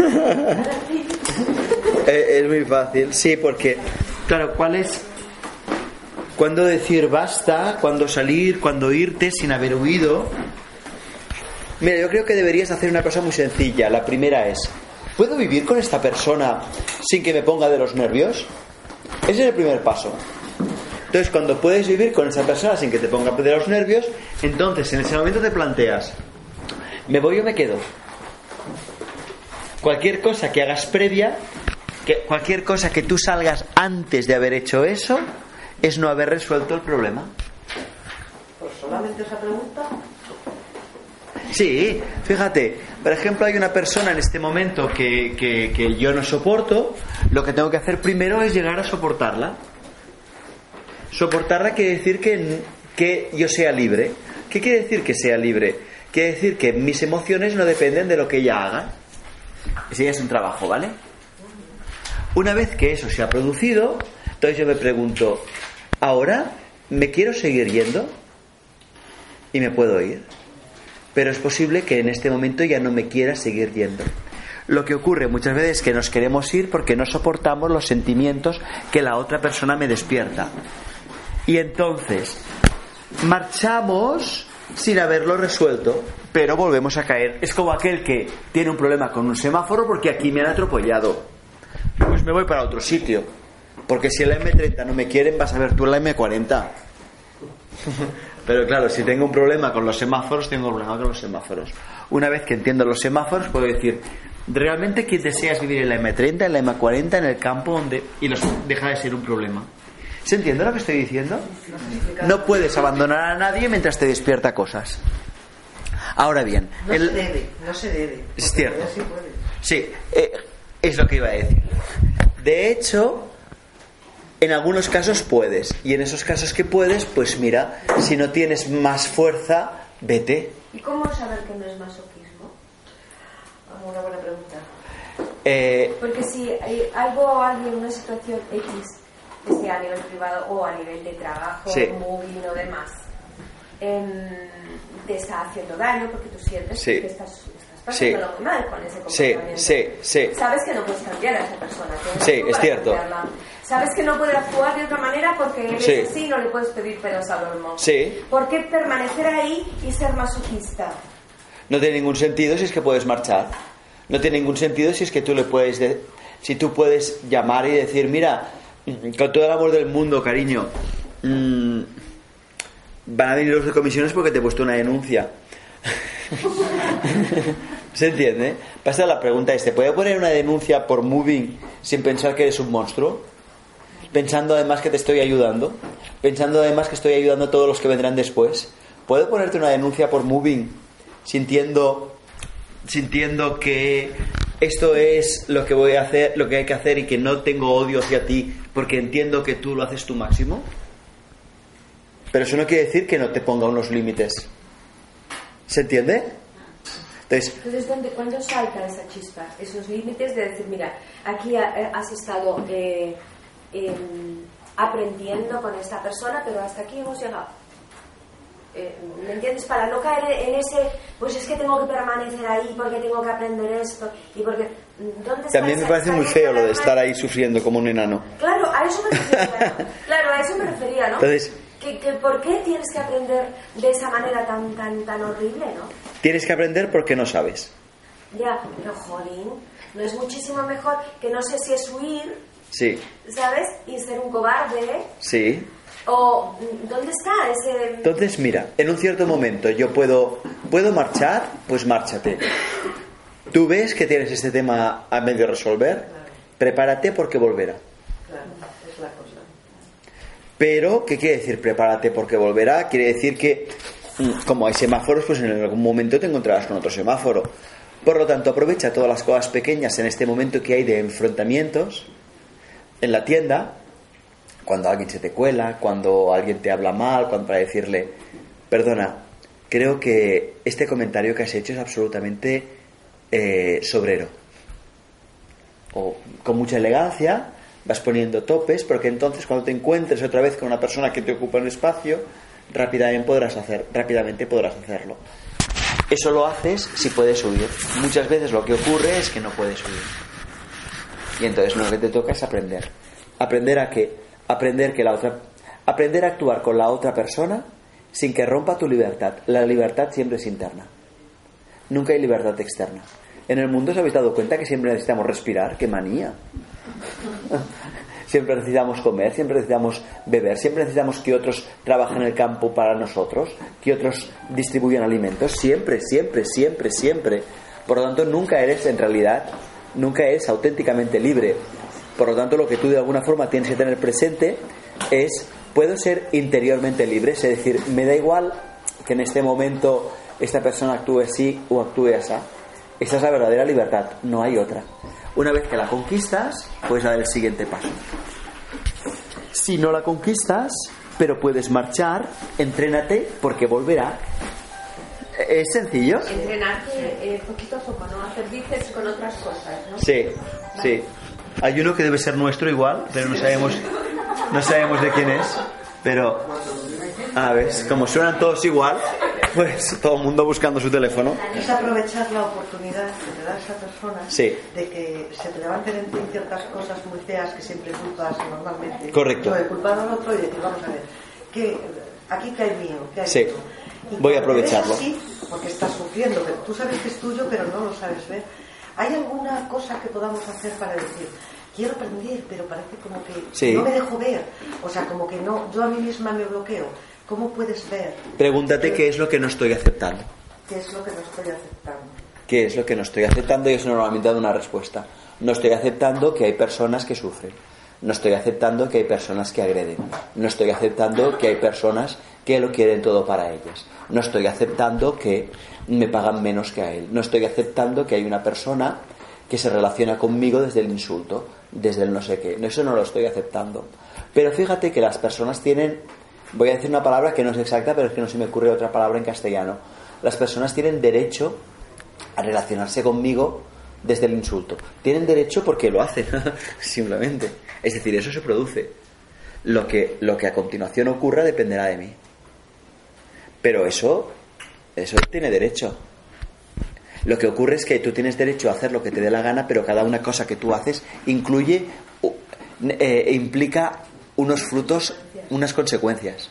Es muy fácil, sí, porque, claro, ¿cuál es? ¿Cuándo decir basta? ¿Cuándo salir? ¿Cuándo irte sin haber huido? Mira, yo creo que deberías hacer una cosa muy sencilla. La primera es, ¿puedo vivir con esta persona sin que me ponga de los nervios? Ese es el primer paso. Entonces, cuando puedes vivir con esa persona sin que te ponga de los nervios, entonces en ese momento te planteas, ¿me voy o me quedo? Cualquier cosa que hagas previa, que cualquier cosa que tú salgas antes de haber hecho eso, es no haber resuelto el problema. Pues solamente esa pregunta. Sí, fíjate, por ejemplo, hay una persona en este momento que, que, que yo no soporto, lo que tengo que hacer primero es llegar a soportarla. Soportarla quiere decir que, que yo sea libre. ¿Qué quiere decir que sea libre? Quiere decir que mis emociones no dependen de lo que ella haga. Ese ya es un trabajo, ¿vale? Una vez que eso se ha producido, entonces yo me pregunto, ¿ahora me quiero seguir yendo? Y me puedo ir. Pero es posible que en este momento ya no me quiera seguir yendo. Lo que ocurre muchas veces es que nos queremos ir porque no soportamos los sentimientos que la otra persona me despierta. Y entonces marchamos sin haberlo resuelto, pero volvemos a caer. Es como aquel que tiene un problema con un semáforo porque aquí me han atropellado. Pues me voy para otro sitio. Porque si el M30 no me quieren, vas a ver tú la M40. Pero claro, si tengo un problema con los semáforos, tengo un problema con los semáforos. Una vez que entiendo los semáforos, puedo decir, realmente que deseas vivir en la M30, en la M40, en el campo, donde y los deja de ser un problema. ¿Se entiende lo que estoy diciendo? No puedes abandonar a nadie mientras te despierta cosas. Ahora bien, No el- se debe, no se debe. Es cierto. sí puede. Sí, eh, es lo que iba a decir. De hecho, en algunos casos puedes. Y en esos casos que puedes, pues mira, si no tienes más fuerza, vete. ¿Y cómo saber que no es masoquismo? Ah, Una buena pregunta. Eh, Porque si hay algo o alguien, una situación X, sea a nivel privado o a nivel de trabajo, Sí. móvil o demás, em, te está haciendo daño porque tú sientes Sí. que estás, estás Sí. pasando muy mal con ese sí, comportamiento. sí, sí. Sabes que no puedes cambiar a esa persona. Sí, es cierto. cambiarla. Sabes que no puede actuar de otra manera porque él Sí. es así, no le puedes pedir pedos al olmo. Sí. ¿Por qué permanecer ahí y ser masoquista? No tiene ningún sentido si es que puedes marchar. No tiene ningún sentido si es que tú le puedes... de- si tú puedes llamar y decir, mira, con todo el amor del mundo, cariño, mm, van a venir los de comisiones porque te he puesto una denuncia. ¿Se entiende? Pasa la pregunta es, ¿te puede poner una denuncia por moving sin pensar que eres un monstruo? Pensando además que te estoy ayudando. Pensando además que estoy ayudando a todos los que vendrán después. ¿Puedo ponerte una denuncia por moving sintiendo sintiendo que esto es lo que voy a hacer, lo que hay que hacer y que no tengo odio hacia ti porque entiendo que tú lo haces tu máximo? Pero eso no quiere decir que no te ponga unos límites. ¿Se entiende? Entonces, Entonces, ¿dónde, ¿cuándo salta esa chispa? Esos límites de decir, mira, aquí eh, has estado eh, em, aprendiendo con esta persona, pero hasta aquí hemos llegado. Eh, ¿Me entiendes? Para no caer en ese, pues es que tengo que permanecer ahí porque tengo que aprender esto y porque... ¿dónde está también me parece muy feo lo de estar ahí sufriendo como un enano. Claro, a eso me refería. claro, a eso me refería, ¿no? Entonces- que, que ¿Por qué tienes que aprender de esa manera tan, tan, tan horrible, no? Tienes que aprender porque no sabes. Ya, pero jolín, ¿no es muchísimo mejor que no sé si es huir, Sí, ¿sabes? Y ser un cobarde? sí. ¿O dónde está ese...? Entonces, mira, en un cierto momento yo puedo, ¿puedo marchar? Pues márchate. Tú ves que tienes este tema a medio resolver, prepárate porque volverá. Claro. Pero, ¿qué quiere decir prepárate porque volverá? Quiere decir que, mm, como hay semáforos, pues en algún momento te encontrarás con otro semáforo. Por lo tanto, aprovecha todas las cosas pequeñas en este momento que hay de enfrentamientos en la tienda, cuando alguien se te cuela, cuando alguien te habla mal, cuando para decirle, perdona, creo que este comentario que has hecho es absolutamente eh, sobrero. O con mucha elegancia vas poniendo topes, porque entonces cuando te encuentres otra vez con una persona que te ocupa un espacio, rápidamente podrás, hacer, rápidamente podrás hacerlo. Eso lo haces si puedes huir. Muchas veces lo que ocurre es que no puedes huir. Y entonces lo que te toca es aprender. Aprender a que aprender que la otra aprender a actuar con la otra persona sin que rompa tu libertad. La libertad siempre es interna. Nunca hay libertad externa. En el mundo os habéis dado cuenta que siempre necesitamos respirar, qué manía. Siempre necesitamos comer, siempre necesitamos beber, siempre necesitamos que otros trabajen en el campo para nosotros, que otros distribuyan alimentos, siempre, siempre, siempre, siempre. Por lo tanto, nunca eres en realidad, nunca eres auténticamente libre. Por lo tanto, lo que tú de alguna forma tienes que tener presente es, puedo ser interiormente libre, es decir, me da igual que en este momento esta persona actúe así o actúe así. Esa es la verdadera libertad, no hay otra. Una vez que la conquistas, puedes dar el siguiente paso. Si no la conquistas, pero puedes marchar, entrénate porque volverá. Es sencillo. Entrenarte eh, poquito a poco, ¿no? Hacer bíceps con otras cosas, ¿no? Sí, sí. Hay uno que debe ser nuestro igual, pero no sabemos, no sabemos de quién es. Pero, a ver, como suenan todos igual, pues todo el mundo buscando su teléfono. Es aprovechar la oportunidad que te da esa persona Sí. de que se te levanten en ti ciertas cosas muy feas que siempre culpas normalmente. Correcto. Yo he culpado al otro y decir, vamos a ver, ¿qué, aquí que hay mío, ¿qué hay Sí. mío? Y Voy a aprovecharlo. así, porque estás sufriendo, pero tú sabes que es tuyo, pero no lo sabes ver. ¿Hay alguna cosa que podamos hacer para decir, quiero aprender, pero parece como que Sí. no me dejo ver? O sea, como que no, yo a mí misma me bloqueo. ¿Cómo puedes ver Pregúntate qué es lo que no estoy aceptando. qué es lo que no estoy aceptando? ¿Qué es lo que no estoy aceptando? Y eso normalmente da una respuesta. No estoy aceptando que hay personas que sufren. No estoy aceptando que hay personas que agreden. No estoy aceptando que hay personas que lo quieren todo para ellas. No estoy aceptando que me pagan menos que a él. No estoy aceptando que hay una persona que se relaciona conmigo desde el insulto, desde el no sé qué. Eso no lo estoy aceptando. Pero fíjate que las personas tienen, voy a decir una palabra que no es exacta, pero es que no se me ocurre otra palabra en castellano. Las personas tienen derecho a relacionarse conmigo desde el insulto. Tienen derecho porque lo hacen, simplemente. Es decir, eso se produce. Lo que, lo que a continuación ocurra dependerá de mí. Pero eso, eso tiene derecho. Lo que ocurre es que tú tienes derecho a hacer lo que te dé la gana, pero cada una cosa que tú haces incluye, eh, implica unos frutos, unas consecuencias.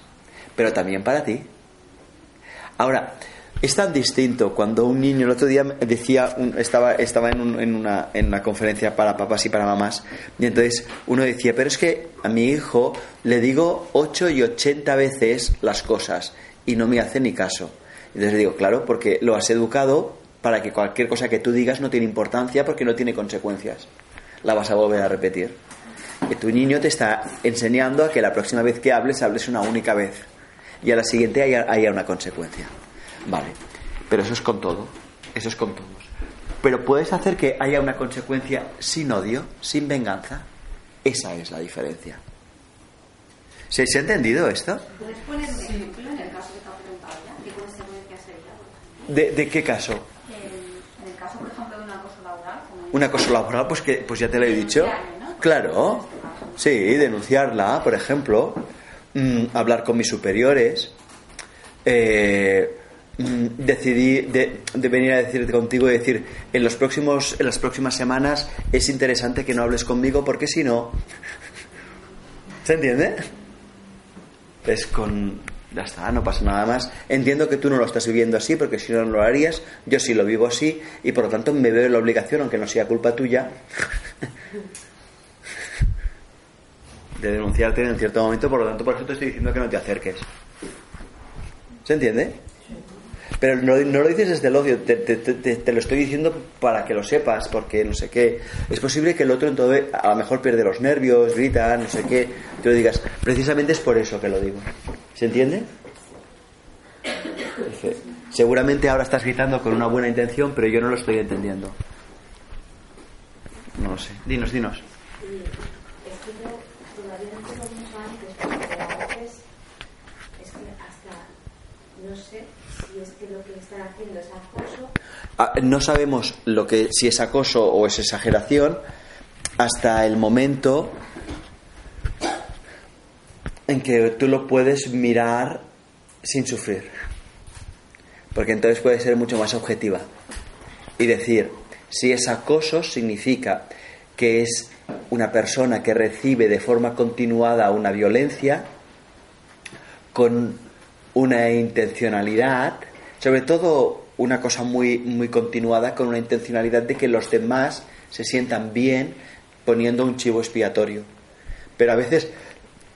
Pero también para ti. Ahora, es tan distinto cuando un niño, el otro día decía, estaba, estaba en una, en una conferencia para papás y para mamás, y entonces uno decía, pero es que a mi hijo le digo 8 y 80 veces las cosas y no me hace ni caso. Entonces le digo, claro, porque lo has educado para que cualquier cosa que tú digas no tiene importancia porque no tiene consecuencias. La vas a volver a repetir. Que tu niño te está enseñando a que la próxima vez que hables, hables una única vez. Y a la siguiente haya, haya una consecuencia. Vale. Pero eso es con todo. Eso es con todos. Pero puedes hacer que haya una consecuencia sin odio, sin venganza. Esa es la diferencia. ¿Se, se ha entendido esto? ¿Puedes poner un ejemplo en el caso que te ha preguntado ya? ¿Qué sería? ¿De, de qué caso? En, el caso, por ejemplo, de un acoso laboral. Como Una cosa laboral, pues que pues ya te lo he dicho. Claro. Sí, denunciarla, por ejemplo. Mm, hablar con mis superiores. Eh, mm, decidí de, de venir a decirte contigo y decir en los próximos en las próximas semanas es interesante que no hables conmigo porque si no ¿se entiende? es con ya está no pasa nada más entiendo que tú no lo estás viviendo así porque si no no lo harías yo sí lo vivo así y por lo tanto me veo la obligación aunque no sea culpa tuya de denunciarte en cierto momento por lo tanto por eso te estoy diciendo que no te acerques ¿Se entiende? Pero no, no lo dices desde el odio, te, te- te- lo estoy diciendo para que lo sepas, porque no sé qué. Es posible que el otro entonces a lo mejor pierde los nervios, grita, no sé qué, te lo digas. Precisamente es por eso que lo digo. ¿Se entiende? Seguramente ahora estás gritando con una buena intención, pero yo no lo estoy entendiendo. No lo sé. Dinos, dinos. No no sabemos lo que si es acoso o es exageración hasta el momento en que tú lo puedes mirar sin sufrir. porque entonces puede ser mucho más objetiva y decir, si es acoso significa que es una persona que recibe de forma continuada una violencia con una intencionalidad, sobre todo una cosa muy, muy continuada, con una intencionalidad de que los demás se sientan bien poniendo un chivo expiatorio. Pero a veces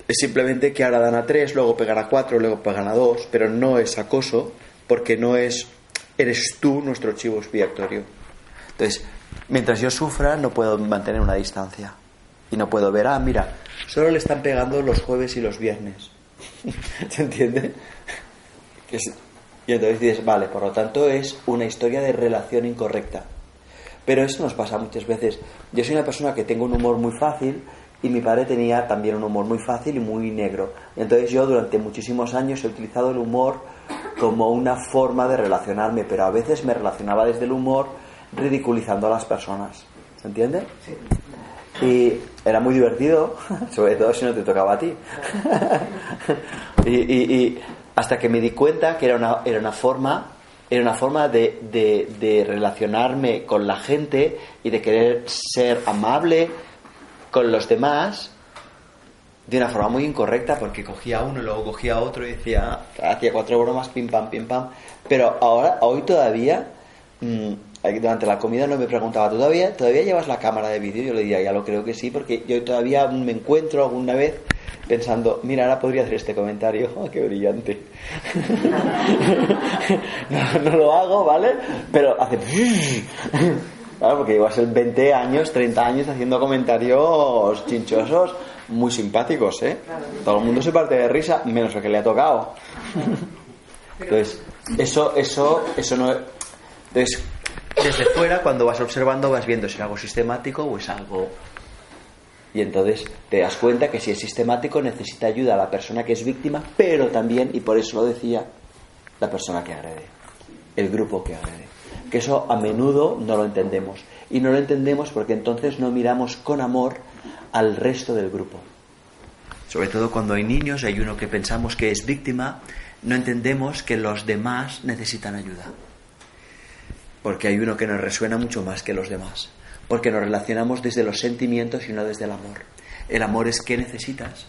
es simplemente que ahora dan a tres, luego pegan a cuatro, luego pegan a dos, pero no es acoso porque no es, eres tú nuestro chivo expiatorio. Entonces, mientras yo sufra, no puedo mantener una distancia. Y no puedo ver, ah, mira, solo le están pegando los jueves y los viernes. ¿Se entiende? y entonces dices, vale, por lo tanto es una historia de relación incorrecta. Pero eso nos pasa muchas veces. Yo soy una persona que tengo un humor muy fácil y mi padre tenía también un humor muy fácil y muy negro. Entonces yo durante muchísimos años he utilizado el humor como una forma de relacionarme, pero a veces me relacionaba desde el humor ridiculizando a las personas. ¿Se entiende? Sí. Y era muy divertido, sobre todo si no te tocaba a ti. y, hasta que me di cuenta que era una, era una forma era una forma de, de, relacionarme con la gente y de querer ser amable con los demás de una forma muy incorrecta porque cogía uno y luego cogía otro y decía hacía cuatro bromas pim pam pim pam pero ahora hoy todavía mmm, durante la comida no me preguntaba, ¿todavía, ¿todavía llevas la cámara de vídeo? Yo le diría, ya lo creo que sí, porque yo todavía me encuentro alguna vez pensando, mira, ahora podría hacer este comentario, oh, qué brillante. no, lo hago, ¿vale? Pero hace... Claro, porque llevas el 20 años, 30 años haciendo comentarios chinchosos muy simpáticos, ¿eh? Todo el mundo se parte de risa, menos el que le ha tocado. Entonces, eso, eso, eso no... Entonces, desde fuera, cuando vas observando, vas viendo si es algo sistemático o es algo... Y entonces te das cuenta que si es sistemático necesita ayuda a la persona que es víctima, pero también, y por eso lo decía, la persona que agrede, el grupo que agrede. Que eso a menudo no lo entendemos. Y no lo entendemos porque entonces no miramos con amor al resto del grupo. Sobre todo cuando hay niños, hay uno que pensamos que es víctima, no entendemos que los demás necesitan ayuda porque hay uno que nos resuena mucho más que los demás, porque nos relacionamos desde los sentimientos y no desde el amor. El amor es qué necesitas.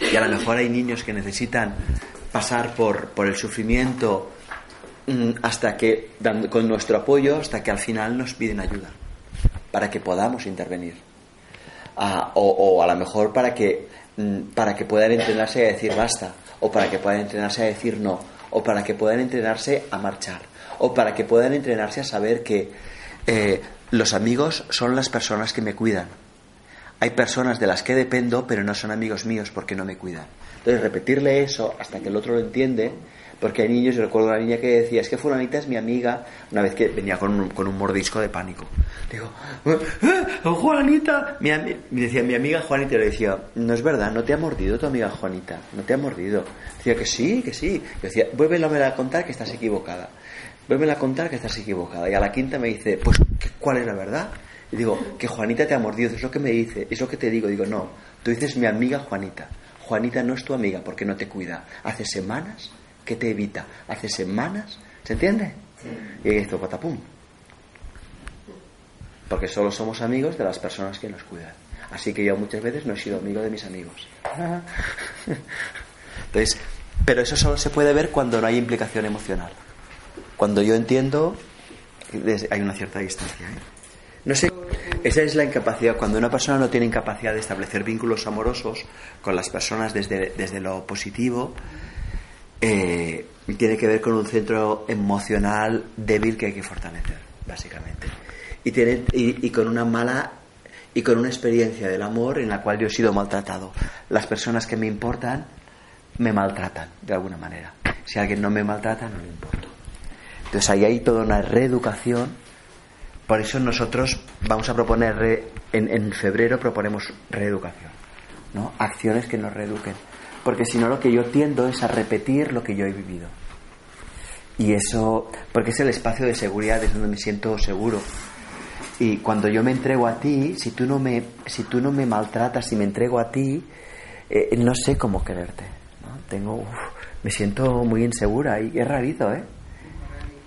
Y a lo mejor hay niños que necesitan pasar por, por el sufrimiento mm, hasta que, con nuestro apoyo, hasta que al final nos piden ayuda, para que podamos intervenir. Ah, o, o, a lo mejor para que, mm, para que puedan entrenarse a decir basta, o para que puedan entrenarse a decir no, o para que puedan entrenarse a marchar o para que puedan entrenarse a saber que eh, los amigos son las personas que me cuidan. Hay personas de las que dependo, pero no son amigos míos porque no me cuidan. Entonces, repetirle eso hasta que el otro lo entiende, porque hay niños, yo recuerdo una niña que decía, es que fulanita es mi amiga, una vez que venía con un, con un mordisco de pánico. Digo, ¡Eh, Juanita, mi me decía, mi amiga Juanita, le decía, no es verdad, no te ha mordido tu amiga Juanita, no te ha mordido. Decía que sí, que sí. Yo decía, vuélvelo a contar que estás equivocada. Vuelve a contar que estás equivocada. Y a la quinta me dice, pues, ¿cuál es la verdad? Y digo, que Juanita te ha mordido, es lo que me dice, es lo que te digo. Digo, no, tú dices mi amiga Juanita. Juanita no es tu amiga porque no te cuida. Hace semanas que te evita. Hace semanas, ¿se entiende? Y esto, patapum. Porque solo somos amigos de las personas que nos cuidan. Así que yo muchas veces no he sido amigo de mis amigos. Entonces, pero eso solo se puede ver cuando no hay implicación emocional. Cuando yo entiendo, hay una cierta distancia. ¿eh? No sé, esa es la incapacidad. Cuando una persona no tiene incapacidad de establecer vínculos amorosos con las personas desde, desde lo positivo, eh, tiene que ver con un centro emocional débil que hay que fortalecer, básicamente. Y, tiene, y, y con una mala y con una experiencia del amor en la cual yo he sido maltratado. Las personas que me importan me maltratan de alguna manera. Si alguien no me maltrata, no le importo. Entonces ahí hay toda una reeducación. Por eso nosotros vamos a proponer, en, febrero proponemos reeducación, ¿no? Acciones que nos reeduquen. Porque si no lo que yo tiendo es a repetir lo que yo he vivido. Y eso, porque es el espacio de seguridad, es donde me siento seguro. Y cuando yo me entrego a ti, si tú no me, si tú no me maltratas, si me entrego a ti, eh, no sé cómo quererte. ¿no? Tengo, me siento muy insegura y es rarito, ¿eh?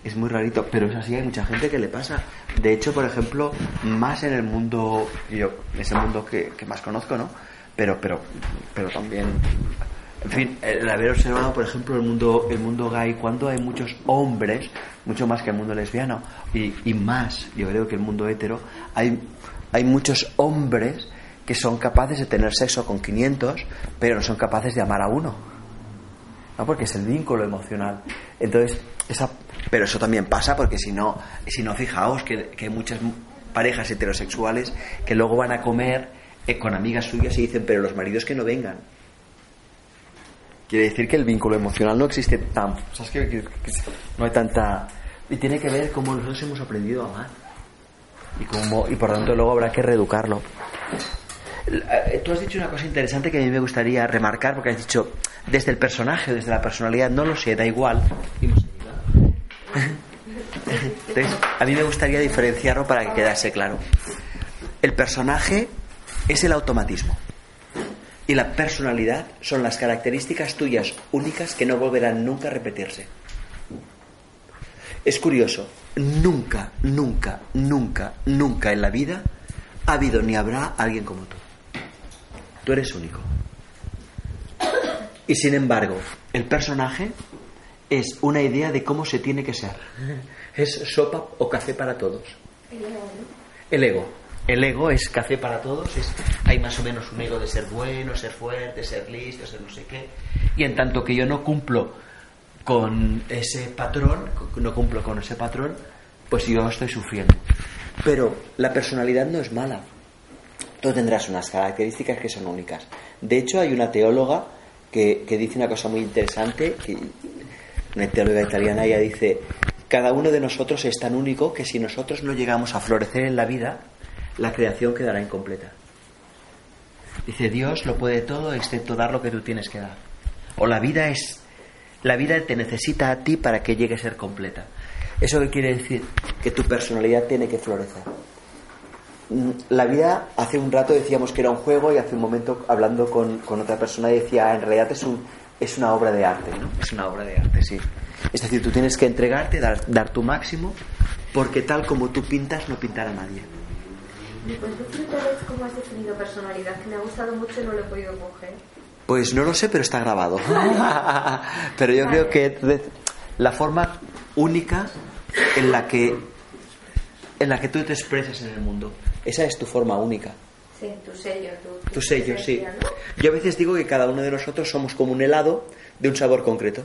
Es muy rarito, pero es así, hay mucha gente que le pasa. De hecho, por ejemplo, más en el mundo, yo, es el mundo que, más conozco, ¿no? Pero, pero, pero también, en fin, el haber observado, por ejemplo, el mundo, el mundo gay, cuando hay muchos hombres, mucho más que el mundo lesbiano, y, y más, yo creo que el mundo hetero, hay, hay muchos hombres que son capaces de tener sexo con 500, pero no son capaces de amar a uno. ¿No? Porque es el vínculo emocional. Entonces, esa, pero eso también pasa porque si no, si no fijaos que, que hay muchas parejas heterosexuales que luego van a comer eh, con amigas suyas y dicen, pero los maridos que no vengan. Quiere decir que el vínculo emocional no existe tan... ¿Sabes qué? Que- que no hay tanta... Y tiene que ver cómo nosotros hemos aprendido a amar. Y, cómo, y por tanto luego habrá que reeducarlo. Eh, Tú has dicho una cosa interesante que a mí me gustaría remarcar, porque has dicho desde el personaje, desde la personalidad, no lo sé, da igual. Entonces, a mí me gustaría diferenciarlo para que quedase claro. El personaje es el automatismo y la personalidad son las características tuyas únicas que no volverán nunca a repetirse. Es curioso, nunca, nunca, nunca, nunca en la vida ha habido ni habrá alguien como tú. Tú eres único. Y sin embargo, el personaje es una idea de cómo se tiene que ser. Es sopa o café para todos. El ego. El ego es café para todos. Es, hay más o menos un ego de ser bueno, ser fuerte, ser listo, ser no sé qué. Y en tanto que yo no cumplo con ese patrón, no cumplo con ese patrón, pues yo estoy sufriendo. Pero la personalidad no es mala. Tendrás unas características que son únicas. De hecho, hay una teóloga que, que dice una cosa muy interesante, que, una teóloga italiana, ella dice, cada uno de nosotros es tan único que si nosotros no llegamos a florecer en la vida, la creación quedará incompleta. Dice, Dios lo puede todo excepto dar lo que tú tienes que dar. O la vida es, la vida te necesita a ti para que llegue a ser completa. ¿Eso qué quiere decir? Que tu personalidad tiene que florecer. Mm, La vida, hace un rato decíamos que era un juego y hace un momento hablando con, con otra persona decía, "Ah, en realidad es, un, es una obra de arte, ¿no? Es una obra de arte, sí. Es decir, tú tienes que entregarte, dar, dar tu máximo, porque tal como tú pintas, no pintará nadie. Pues tú otra vez cómo has definido personalidad, que me ha gustado mucho y no lo he podido coger. Pues no lo sé, pero está grabado. pero yo creo que la forma única en la que en la que tú te expresas en el mundo. Esa es tu forma única. Sí, tu sello, tu, Tu sello, sí. Yo a veces digo que cada uno de nosotros somos como un helado de un sabor concreto.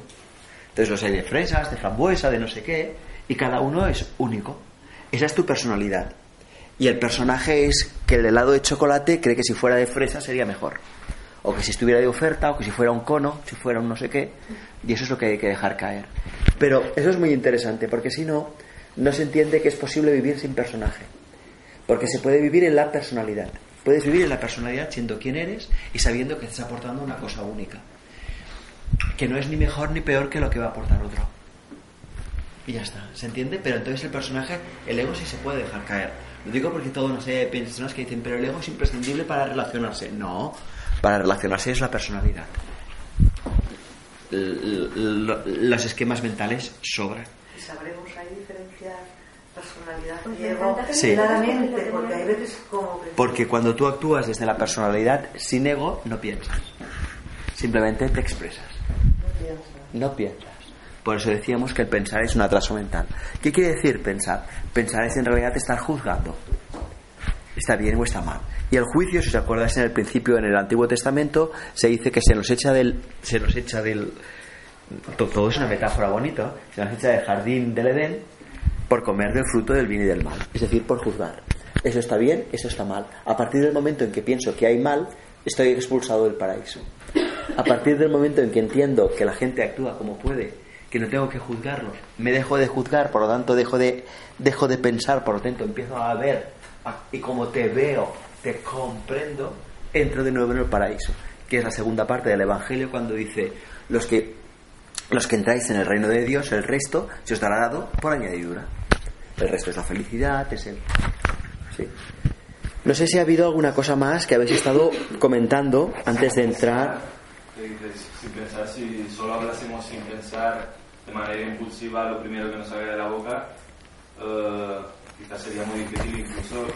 Entonces los hay de fresas, de frambuesa, de no sé qué, y cada uno es único. Esa es tu personalidad. Y el personaje es que el helado de chocolate cree que si fuera de fresa sería mejor. O que si estuviera de oferta, o que si fuera un cono, si fuera un no sé qué. Y eso es lo que hay que dejar caer. Pero eso es muy interesante, porque si no, no se entiende que es posible vivir sin personaje. Porque se puede vivir en la personalidad. Puedes vivir en la personalidad siendo quien eres y sabiendo que estás aportando una cosa única. Que no es ni mejor ni peor que lo que va a aportar otro. Y ya está, ¿se entiende? Pero entonces el personaje, el ego sí se puede dejar caer. Lo digo porque todos, no sé, personas que dicen, pero el ego es imprescindible para relacionarse. No, para relacionarse es la personalidad. L- los esquemas mentales sobran. Sabremos ahí diferenciar personalidad Pues que Sí. claramente, porque hay veces como que Porque cuando tú actúas desde la personalidad sin ego, no piensas. Simplemente te expresas. no piensas. No piensas. Por eso decíamos que el pensar es un atraso mental. ¿Qué quiere decir pensar? Pensar es en realidad estar juzgando. Está bien o está mal. Y el juicio, si os acordáis en el principio, en el Antiguo Testamento, se dice que se nos echa del. Se nos echa del. to- Todo es una metáfora bonita. Se nos echa del jardín del Edén por comer del fruto del bien y del mal. Es decir, por juzgar. Eso está bien, eso está mal. A partir del momento en que pienso que hay mal, estoy expulsado del paraíso. A partir del momento en que entiendo que la gente actúa como puede, que no tengo que juzgarlos, me dejo de juzgar, por lo tanto dejo de, dejo de pensar, por lo tanto empiezo a ver y como te veo, te comprendo, entro de nuevo en el paraíso, que es la segunda parte del Evangelio cuando dice los que los que entráis en el reino de Dios, el resto se os dará dado por añadidura. El resto es la felicidad, es el... Sí. No sé si ha habido alguna cosa más que habéis estado comentando antes de entrar. Sin pensar, si solo hablásemos sin pensar, de manera impulsiva lo primero que nos salga de la boca, eh, quizás sería muy difícil incluso,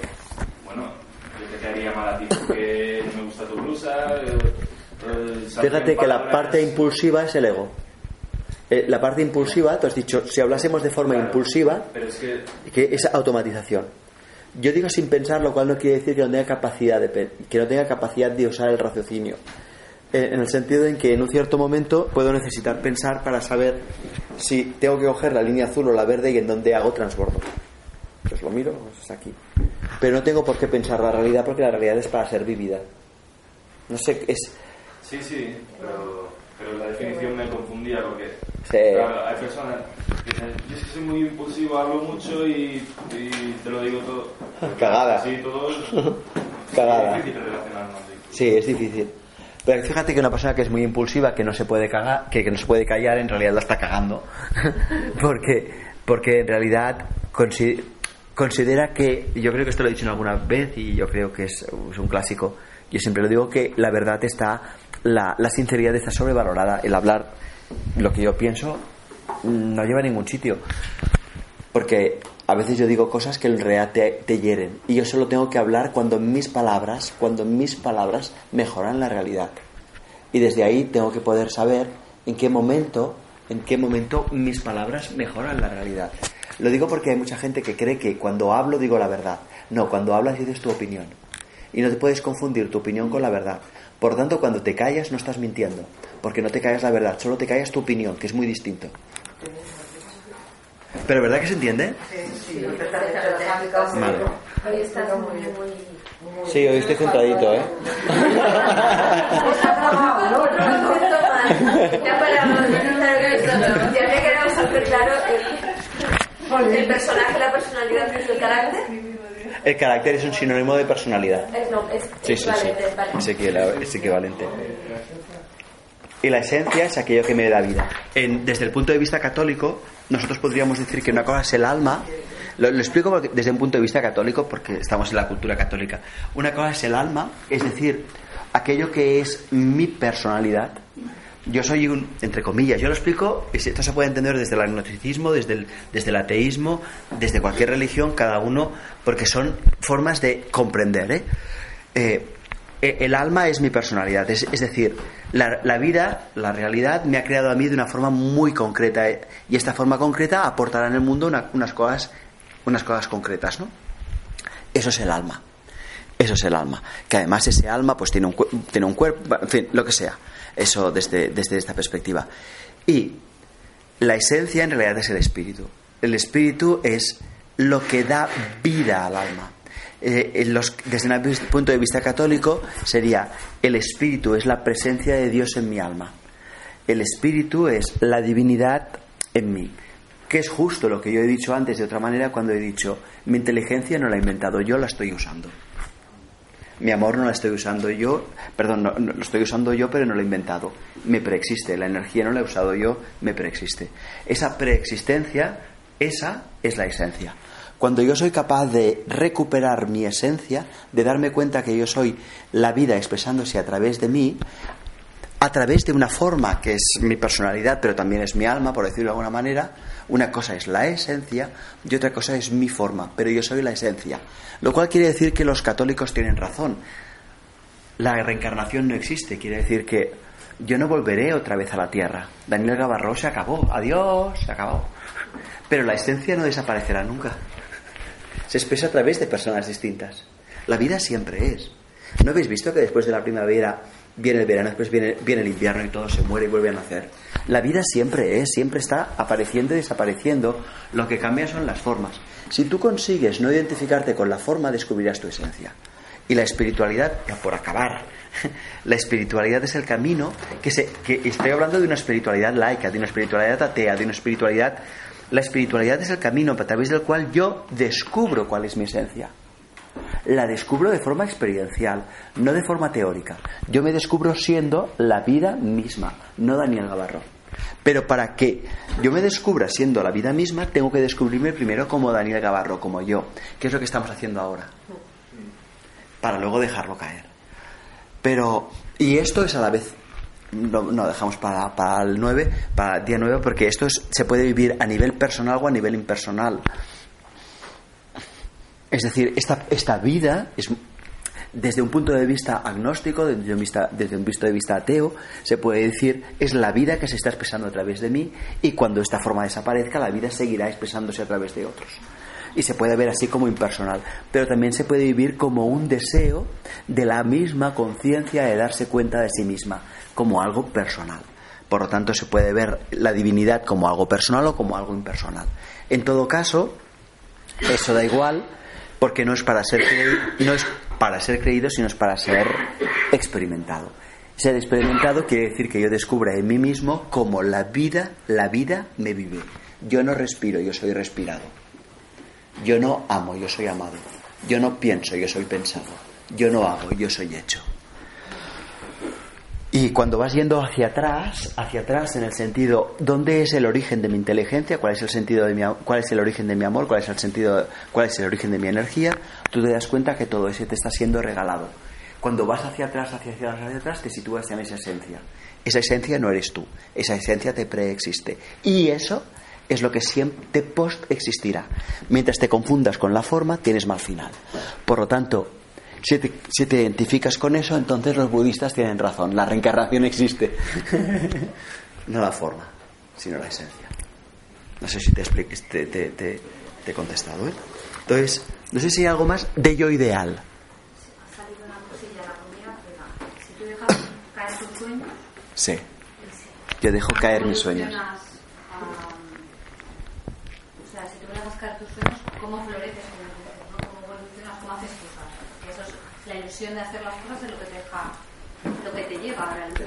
bueno, yo te caería mal a ti porque no me gusta tu blusa. eh, eh, Fíjate que la parte impulsiva es el ego. Eh, la parte impulsiva, tú has dicho, si hablásemos de forma Claro, impulsiva, Pero es que que es automatización. Yo digo sin pensar, lo cual no quiere decir que no tenga capacidad de, que no tenga capacidad de usar el raciocinio. Eh, en el sentido en que en un cierto momento puedo necesitar pensar para saber si tengo que coger la línea azul o la verde y en dónde hago transbordo. Pues lo miro, pues es aquí. Pero no tengo por qué pensar la realidad porque la realidad es para ser vivida. No sé, es, Sí, sí, pero, pero la definición Sí. claro, hay personas que dicen, yo es que soy muy impulsivo, hablo mucho y, y te lo digo todo. Cagada. Sí, todo. Cagada. Es difícil relacionarnos. sí. Es difícil. Pero fíjate que una persona que es muy impulsiva, que no se puede cagar, que, que no se puede callar, en realidad la está cagando. porque, porque en realidad consi- considera que, yo creo que esto lo he dicho alguna vez y yo creo que es, es un clásico. Yo siempre lo digo que la verdad está, la, la sinceridad está sobrevalorada. El hablar lo que yo pienso no lleva a ningún sitio. Porque a veces yo digo cosas que en realidad te, te hieren. Y yo solo tengo que hablar cuando mis palabras, cuando mis palabras mejoran la realidad. Y desde ahí tengo que poder saber en qué momento, en qué momento mis palabras mejoran la realidad. Lo digo porque hay mucha gente que cree que cuando hablo digo la verdad. No, cuando hablas dices tu opinión. Y no te puedes confundir tu opinión con la verdad. Por tanto, cuando te callas no estás mintiendo. Porque no te callas la verdad, solo te callas tu opinión, que es muy distinto. ¿Pero verdad que se entiende? Sí, perfectamente. Vale. Hoy estás muy, muy... Sí, hoy estoy centradito, ¿eh? Ya para ya me quedado súper claro el, el personaje, la personalidad y el carácter. El carácter es un sinónimo de personalidad. Es, no, es Sí, sí, sí. vale. Es equivalente. Y la esencia es aquello que me da vida. Desde el punto de vista católico, nosotros podríamos decir que una cosa es el alma. Lo, explico desde un punto de vista católico porque estamos en la cultura católica. Una cosa es el alma, es decir, aquello que es mi personalidad. Yo soy un, entre comillas, yo lo explico, esto se puede entender desde el agnosticismo, desde el, desde el ateísmo, desde cualquier religión, cada uno, porque son formas de comprender. ¿eh? Eh, eh, el alma es mi personalidad, es decir, la, la vida, la realidad me ha creado a mí de una forma muy concreta eh, y esta forma concreta aportará en el mundo una- unas, cosas, unas cosas concretas, ¿no? Eso es el alma. Eso es el alma. Que además ese alma pues tiene un, tiene un cuerpo, en fin, lo que sea. Eso desde, desde esta perspectiva. Y la esencia en realidad es el espíritu. El espíritu es lo que da vida al alma. Eh, desde un punto de vista católico sería el espíritu es la presencia de Dios en mi alma. El espíritu es la divinidad en mí. Que es justo lo que yo he dicho antes de otra manera cuando he dicho mi inteligencia no la he inventado yo, la estoy usando. Mi amor no la estoy usando yo, perdón, no, lo estoy usando yo, pero no lo he inventado. Me preexiste, la energía no la he usado yo, me preexiste. Esa preexistencia, esa es la esencia. Cuando yo soy capaz de recuperar mi esencia, de darme cuenta que yo soy la vida expresándose a través de mí, a través de una forma que es mi personalidad, pero también es mi alma, por decirlo de alguna manera. Una cosa es la esencia y otra cosa es mi forma, pero yo soy la esencia. Lo cual quiere decir que los católicos tienen razón. La reencarnación no existe, quiere decir que yo no volveré otra vez a la tierra. Daniel Gavarro se acabó, adiós, se acabó. Pero la esencia no desaparecerá nunca. Se expresa a través de personas distintas. La vida siempre es. ¿No habéis visto que después de la primavera viene el verano, después viene, viene el invierno y todo se muere y vuelve a nacer? La vida siempre es, siempre está apareciendo y desapareciendo. Lo que cambia son las formas. Si tú consigues no identificarte con la forma, descubrirás tu esencia. Y la espiritualidad, ya por acabar, la espiritualidad es el camino que se. que estoy hablando de una espiritualidad laica, de una espiritualidad atea, de una espiritualidad. La espiritualidad es el camino a través del cual yo descubro cuál es mi esencia. La descubro de forma experiencial, no de forma teórica. Yo me descubro siendo la vida misma, no Daniel Navarro. Pero para que yo me descubra siendo la vida misma, tengo que descubrirme primero como Daniel Gavarro, como yo, que es lo que estamos haciendo ahora, para luego dejarlo caer. Pero, y esto es a la vez no, no, dejamos para, el 9, para el día 9, porque esto es- se puede vivir a nivel personal o a nivel impersonal. Es decir, esta, esta vida es desde un punto de vista agnóstico, desde un, vista- desde un punto de vista ateo, se puede decir es la vida que se está expresando a través de mí y cuando esta forma desaparezca, la vida seguirá expresándose a través de otros. Y se puede ver así como impersonal, pero también se puede vivir como un deseo de la misma conciencia de darse cuenta de sí misma, como algo personal. Por lo tanto, se puede ver la divinidad como algo personal o como algo impersonal. En todo caso, eso da igual porque no es para ser creído, no es para ser creído, sino es para ser experimentado. Ser experimentado quiere decir que yo descubra en mí mismo cómo la vida, la vida me vive. Yo no respiro, yo soy respirado. Yo no amo, yo soy amado. Yo no pienso, yo soy pensado. Yo no hago, yo soy hecho. Y cuando vas yendo hacia atrás, hacia atrás en el sentido, ¿dónde es el origen de mi inteligencia? ¿Cuál es el sentido de mi, cuál es el origen de mi amor? ¿Cuál es el sentido, cuál es el origen de mi energía? Tú te das cuenta que todo eso te está siendo regalado. Cuando vas hacia atrás, hacia atrás, hacia atrás, te sitúas en esa esencia. Esa esencia no eres tú, esa esencia te preexiste. Y eso es lo que siempre post existirá. Mientras te confundas con la forma, tienes mal final. Por lo tanto, si te, si te identificas con eso, entonces los budistas tienen razón. La reencarnación existe. no la forma, sino la esencia. No sé si te, expli- te, te- te- te he contestado. ¿eh? Entonces, no sé si hay algo más de yo ideal. Ha salido una cosilla la comida, pero si tú dejas caer tus sueños, Sí. Yo dejo caer mis sueños. o sea, si tú dejas caer tus sueños, ¿cómo floreces con el tiempo, ¿no? ¿Cómo evolucionas? ¿Cómo haces cosas? Porque eso es la ilusión de hacer las cosas es lo que te deja, lo que te lleva a realizar.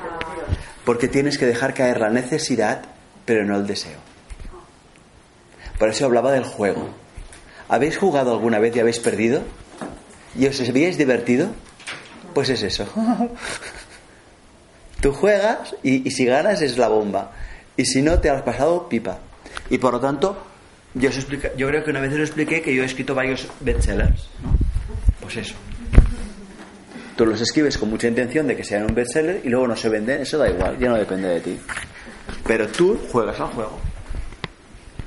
Porque tienes que dejar caer la necesidad, pero no el deseo. Por eso hablaba del juego. ¿Habéis jugado alguna vez y habéis perdido? ¿Y os habíais divertido? Pues es eso. Tú juegas y, y si ganas es la bomba. Y si no, te has pasado pipa. Y por lo tanto, yo, os explica- yo creo que una vez os expliqué que yo he escrito varios bestsellers. ¿no? Pues eso. Tú los escribes con mucha intención de que sean un bestseller y luego no se venden, eso da igual, ya no depende de ti. Pero tú juegas al juego.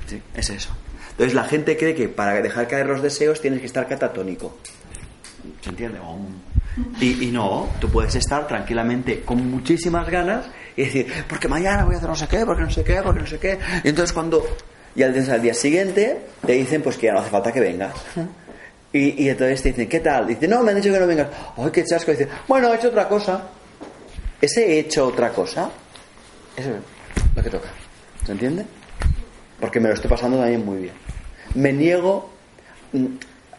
Sí, es eso. Entonces la gente cree que para dejar caer los deseos tienes que estar catatónico. ¿Se entiende? Oh. Y, y no, tú puedes estar tranquilamente con muchísimas ganas y decir, porque mañana voy a hacer no sé qué, porque no sé qué, porque no sé qué. Y entonces cuando, y al, al día siguiente, te dicen pues que ya no hace falta que vengas. Y, entonces te dicen, ¿qué tal? Dice, no, me han dicho que no vengas. ¡Ay, qué chasco! Dice, bueno, he hecho otra cosa. Ese he hecho otra cosa, eso es lo que toca. ¿Se entiende? Porque me lo estoy pasando también muy bien. Me niego, mm,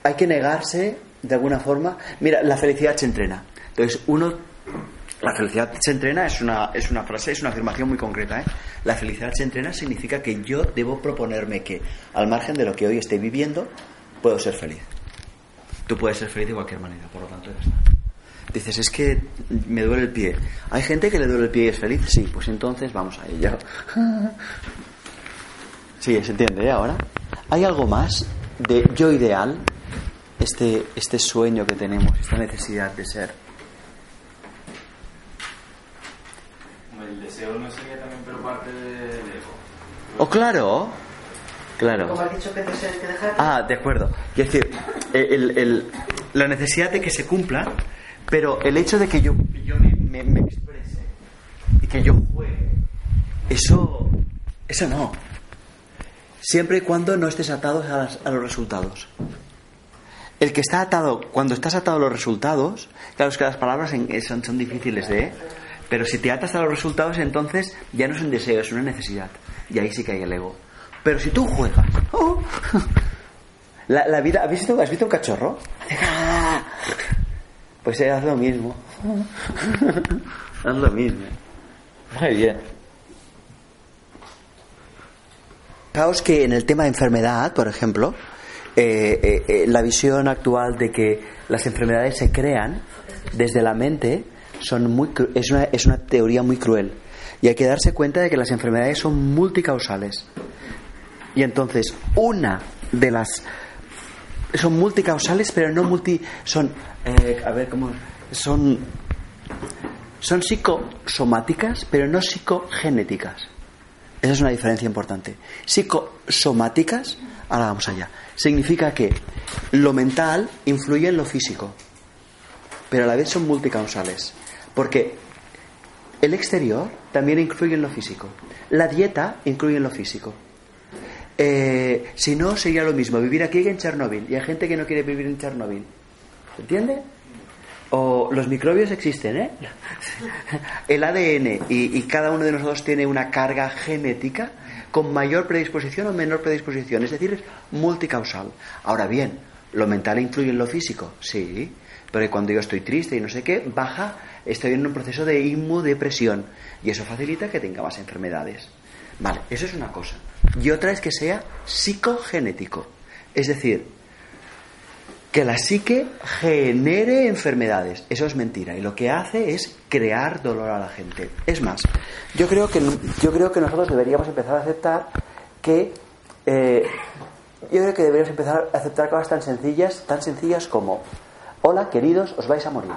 hay que negarse de alguna forma. Mira, la felicidad se entrena. Entonces, uno, la felicidad se entrena es una, es una frase, es una afirmación muy concreta. ¿eh? La felicidad se entrena significa que yo debo proponerme que, al margen de lo que hoy esté viviendo, puedo ser feliz. Tú puedes ser feliz de cualquier manera, por lo tanto ya está. Dices, es que me duele el pie. ¿Hay gente que le duele el pie y es feliz? Sí, pues entonces vamos a ello. Sí, se entiende ¿eh? ahora. ¿Hay algo más de yo ideal? Este, este sueño que tenemos, esta necesidad de ser. El deseo no sería también pero parte del ego. Oh, claro. Claro. Como has dicho que te tienes que dejar. Ah, de acuerdo. Es decir, la necesidad de que se cumpla, pero el hecho de que yo, yo me, exprese y que yo juegue, eso, eso no. Siempre y cuando no estés atado a, los resultados. El que está atado, cuando estás atado a los resultados, claro, es que las palabras en- son, son difíciles de... Pero si te atas a los resultados, entonces ya no es un deseo, es una necesidad. Y ahí sí que hay el ego. Pero si tú juegas... ¡oh! La, la vida, ¿habéis visto, ¿Has visto un cachorro? Pues eh, haz lo mismo. haz lo mismo. Muy bien. Fijaos que en el tema de enfermedad, por ejemplo, eh, eh, eh, la visión actual de que las enfermedades se crean desde la mente son muy, es, una, es una teoría muy cruel. Y hay que darse cuenta de que las enfermedades son multicausales. Y entonces, una de las. Son multicausales, pero no multi. Son. eh, a ver, ¿cómo.? Son. Son psicosomáticas, pero no psicogenéticas. Esa es una diferencia importante. Psicosomáticas, ahora vamos allá, significa que lo mental influye en lo físico, pero a la vez son multicausales. Porque el exterior también influye en lo físico. La dieta incluye en lo físico. Eh, si no, sería lo mismo vivir aquí que en Chernóbil. Y hay gente que no quiere vivir en Chernóbil. ¿Se entiende? O los microbios existen, ¿eh? El ADN y, y cada uno de nosotros tiene una carga genética con mayor predisposición o menor predisposición. Es decir, es multicausal. Ahora bien, ¿lo mental influye en lo físico? Sí. Pero cuando yo estoy triste y no sé qué, baja, estoy en un proceso de inmudepresión. Y eso facilita que tenga más enfermedades. Vale, eso es una cosa. Y otra es que sea psicogenético. Es decir, que la psique genere enfermedades. Eso es mentira. Y lo que hace es crear dolor a la gente. Es más, yo creo que, yo creo que nosotros deberíamos empezar a aceptar que. eh, yo creo que deberíamos empezar a aceptar cosas tan sencillas, tan sencillas como Hola, queridos, os vais a morir.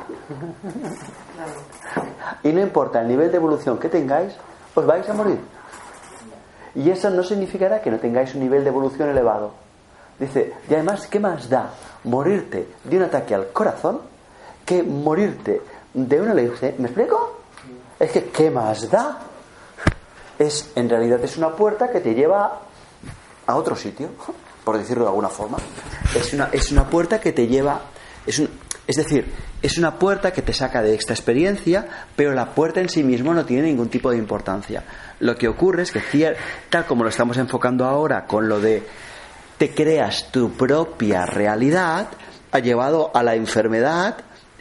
Y no importa el nivel de evolución que tengáis, os vais a morir. Y eso no significará que no tengáis un nivel de evolución elevado. Dice, y además, ¿qué más da morirte de un ataque al corazón que morirte de una leucemia? ¿Me explico? Es que, ¿qué más da? Es, en realidad, es una puerta que te lleva a otro sitio, por decirlo de alguna forma. Es una, es una puerta que te lleva. Es, un- es decir, es una puerta que te saca de esta experiencia, pero la puerta en sí mismo no tiene ningún tipo de importancia. Lo que ocurre es que, tal como lo estamos enfocando ahora con lo de te creas tu propia realidad, ha llevado a la enfermedad,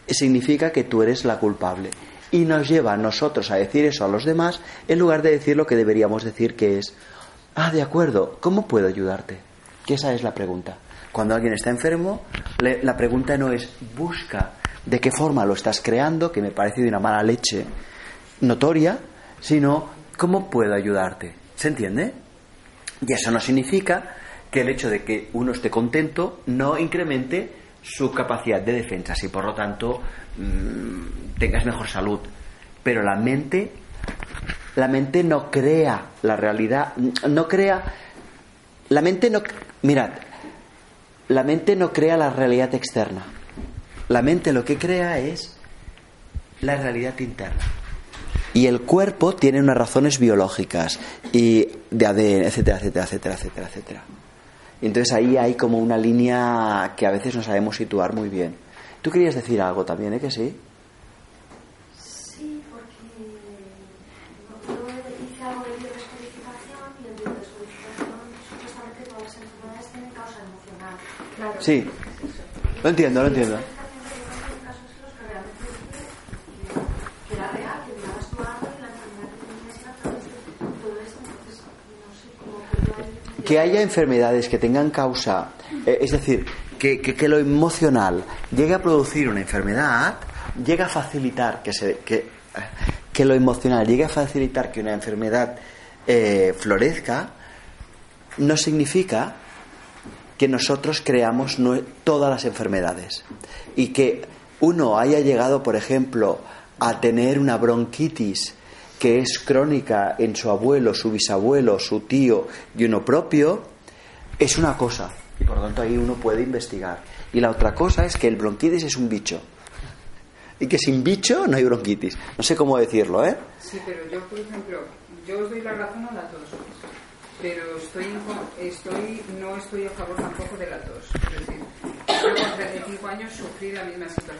significa que tú eres la culpable. Y nos lleva a nosotros a decir eso a los demás en lugar de decir lo que deberíamos decir que es, ah, de acuerdo, ¿cómo puedo ayudarte? Que esa es la pregunta. Cuando alguien está enfermo, la pregunta no es busca de qué forma lo estás creando, que me parece de una mala leche notoria, sino cómo puedo ayudarte. ¿Se entiende? Y eso no significa que el hecho de que uno esté contento no incremente su capacidad de defensa y por lo tanto mm, tengas mejor salud. Pero la mente, la mente no crea la realidad, no crea, la mente no, mirad, la mente no crea la realidad externa. La mente lo que crea es la realidad interna. Y el cuerpo tiene unas razones biológicas y de ADN, etcétera, etcétera, etcétera, etcétera, etcétera. Entonces ahí hay como una línea que a veces no sabemos situar muy bien. Tú querías decir algo también, ¿eh? Que. Sí, porque yo hice algo de biodescodificación y en biodescodificación supuestamente todas las enfermedades tienen causa emocional. Claro. Sí. Lo entiendo, lo entiendo. casos en los que realmente dice que era real, que estabas tú algo y la enfermedad que tenías era a través de todo esto, entonces no sé cómo que yo ahí... Que haya enfermedades que tengan causa, eh, es decir, que, que- que lo emocional llegue a producir una enfermedad, llega a facilitar que, se, que, que lo emocional llegue a facilitar que una enfermedad eh, florezca, no significa que nosotros creamos nue- todas las enfermedades y que uno haya llegado, por ejemplo, a tener una bronquitis que es crónica en su abuelo, su bisabuelo, su tío y uno propio, es una cosa. Y por lo tanto ahí uno puede investigar. Y la otra cosa es que el bronquitis es un bicho. Y que sin bicho no hay bronquitis. No sé cómo decirlo, ¿eh? Sí, pero yo, por ejemplo, yo os doy la razón a la tos, pero estoy, estoy no estoy a favor tampoco de la tos. Es decir, con 35 años sufrí la misma situación.